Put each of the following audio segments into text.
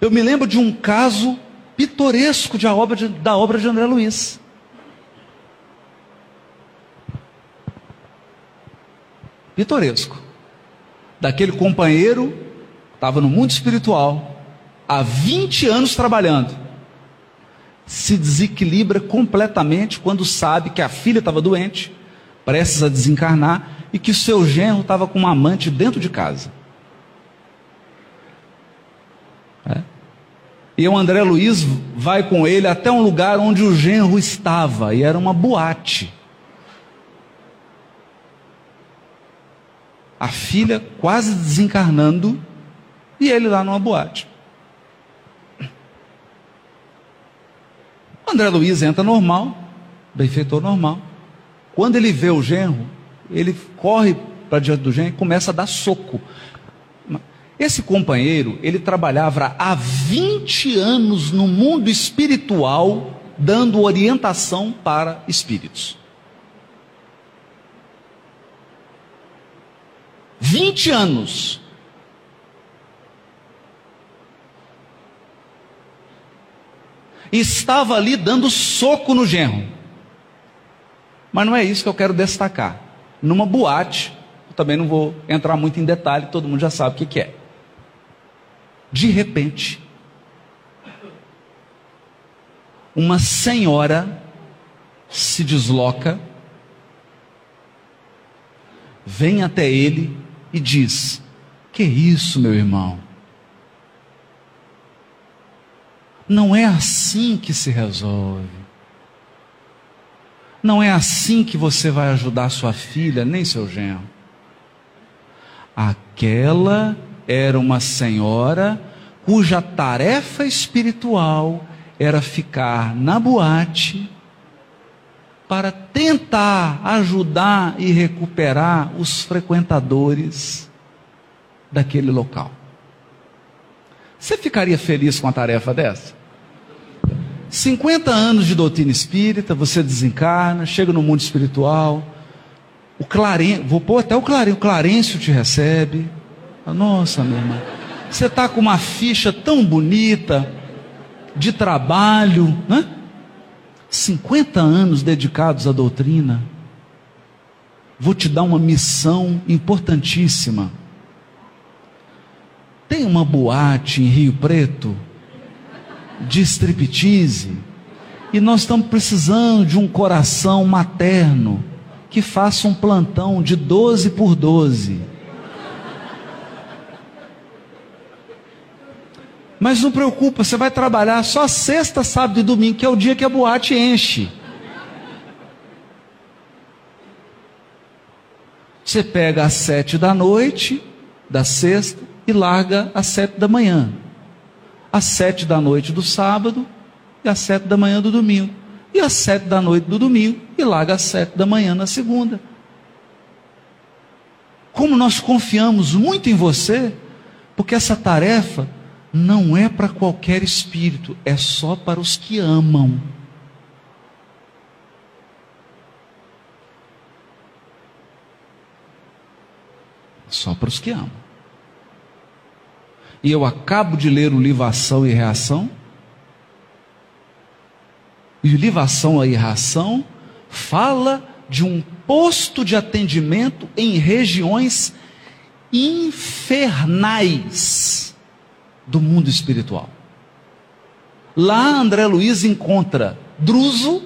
Eu me lembro de um caso pitoresco de obra de, da obra de André Luiz. Pitoresco. Daquele companheiro, estava no mundo espiritual, há 20 anos trabalhando, se desequilibra completamente quando sabe que a filha estava doente, prestes a desencarnar, e que o seu genro estava com uma amante dentro de casa. E o André Luiz vai com ele até um lugar onde o genro estava, e era uma boate. A filha quase desencarnando, e ele lá numa boate. O André Luiz entra normal, benfeitor normal. Quando ele vê o genro, ele corre para diante do genro e começa a dar soco. Esse companheiro, ele trabalhava há 20 anos no mundo espiritual, dando orientação para espíritos. 20 anos. Estava ali dando soco no genro. Mas não é isso que eu quero destacar. Numa boate, eu também não vou entrar muito em detalhe, todo mundo já sabe o que, que é de repente, uma senhora se desloca, vem até ele e diz: Que isso, meu irmão? Não é assim que se resolve. Não é assim que você vai ajudar sua filha, nem seu genro. Aquela era uma senhora cuja tarefa espiritual era ficar na boate para tentar ajudar e recuperar os frequentadores daquele local. Você ficaria feliz com a tarefa dessa? 50 anos de doutrina espírita, você desencarna, chega no mundo espiritual, o Claren, vou pôr até o Claren, o Clarencio te recebe, nossa, meu irmão, você está com uma ficha tão bonita de trabalho, né? 50 anos dedicados à doutrina. Vou te dar uma missão importantíssima. Tem uma boate em Rio Preto de striptease e nós estamos precisando de um coração materno que faça um plantão de 12 por 12 Mas não preocupa, você vai trabalhar só sexta, sábado e domingo, que é o dia que a boate enche. Você pega às sete da noite, da sexta, e larga às sete da manhã. Às sete da noite do sábado e às sete da manhã do domingo. E às sete da noite do domingo e larga às sete da manhã na segunda. Como nós confiamos muito em você, porque essa tarefa não é para qualquer espírito, é só para os que amam. Só para os que amam. E eu acabo de ler o livro Ação e Reação. E o livro Ação e Reação fala de um posto de atendimento em regiões infernais do mundo espiritual. Lá André Luiz encontra Druso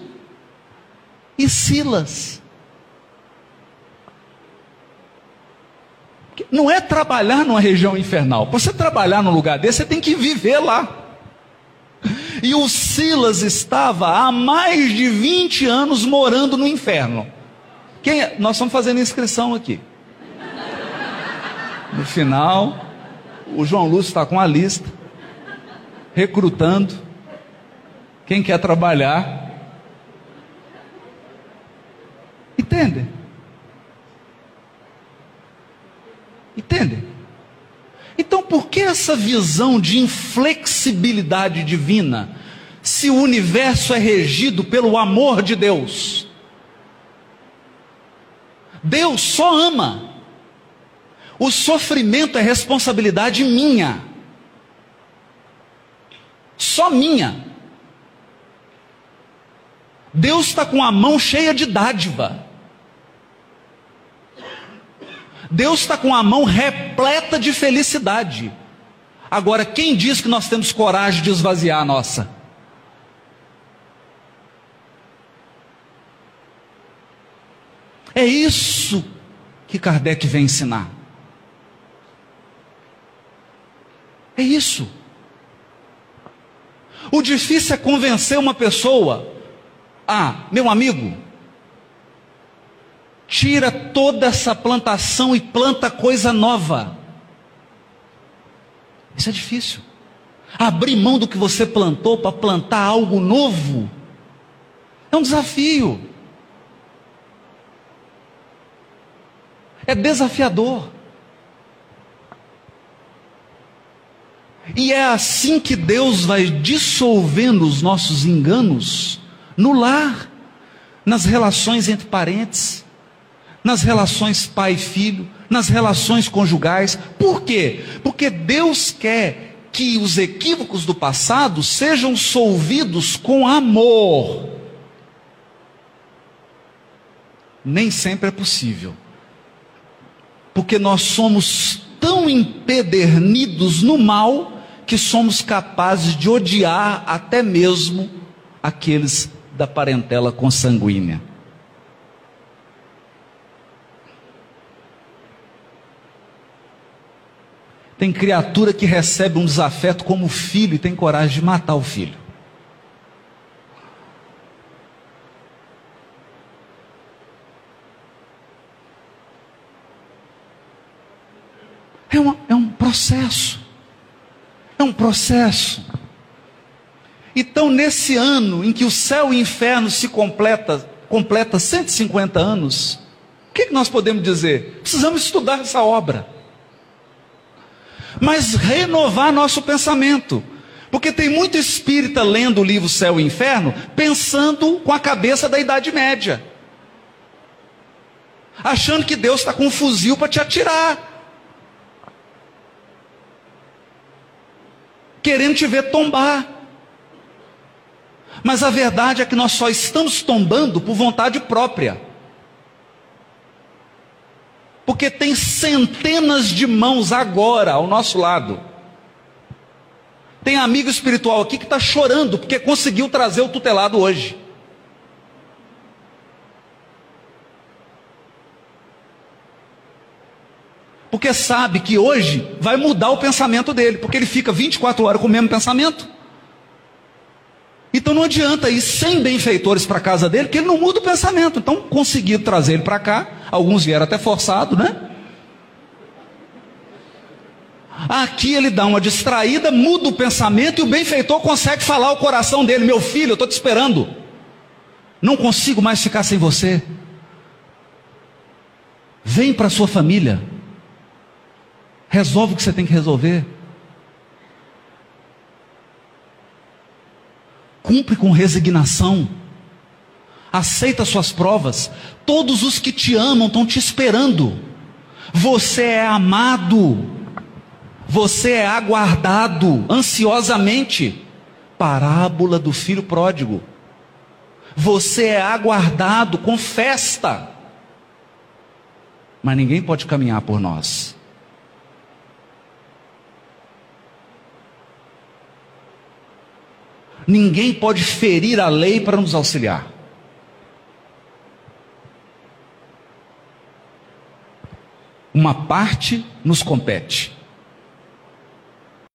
e Silas. Não é trabalhar numa região infernal. Para você trabalhar num lugar desse, você tem que viver lá. E o Silas estava há mais de 20 anos morando no inferno. Quem é? Nós estamos fazendo inscrição aqui. No final, o João Lúcio está com a lista, recrutando quem quer trabalhar. Entende? Entende? Então, por que essa visão de inflexibilidade divina, se o universo é regido pelo amor de Deus? Deus só ama. O sofrimento é responsabilidade minha. só minha. Deus está com a mão cheia de dádiva. Deus está com a mão repleta de felicidade. Agora, quem diz que nós temos coragem de esvaziar a nossa? É isso que Kardec vem ensinar. É isso. O difícil é convencer uma pessoa. Ah, meu amigo, tira toda essa plantação e planta coisa nova. Isso é difícil. Abrir mão do que você plantou para plantar algo novo é um desafio. É desafiador. E é assim que Deus vai dissolvendo os nossos enganos no lar, nas relações entre parentes, nas relações pai e filho, nas relações conjugais. Por quê? Porque Deus quer que os equívocos do passado sejam solvidos com amor. Nem sempre é possível. Porque nós somos tão empedernidos no mal que somos capazes de odiar até mesmo aqueles da parentela consanguínea. Tem criatura que recebe um desafeto como filho e tem coragem de matar o filho. É, uma, é um processo. É um processo. Então, nesse ano em que o céu e o inferno se completa, completa 150 anos, o que, que nós podemos dizer? Precisamos estudar essa obra mas renovar nosso pensamento. Porque tem muito espírita lendo o livro Céu e Inferno, pensando com a cabeça da Idade Média, achando que Deus está com um fuzil para te atirar, querendo te ver tombar. Mas a verdade é que nós só estamos tombando por vontade própria porque tem centenas de mãos agora ao nosso lado. Tem amigo espiritual aqui que está chorando porque conseguiu trazer o tutelado hoje. Porque sabe que hoje vai mudar o pensamento dele, porque ele fica 24 horas com o mesmo pensamento. Então não adianta ir sem benfeitores para casa dele, porque ele não muda o pensamento. Então conseguiram trazer ele para cá, alguns vieram até forçado, né? Aqui ele dá uma distraída, muda o pensamento e o benfeitor consegue falar ao coração dele: Meu filho, eu estou te esperando. Não consigo mais ficar sem você. Vem para a sua família. Resolve o que você tem que resolver. Cumpre com resignação. Aceita suas provas. Todos os que te amam estão te esperando. Você é amado. Você é aguardado ansiosamente. Parábola do filho pródigo. Você é aguardado com festa. Mas ninguém pode caminhar por nós. Ninguém pode ferir a lei para nos auxiliar. Uma parte nos compete.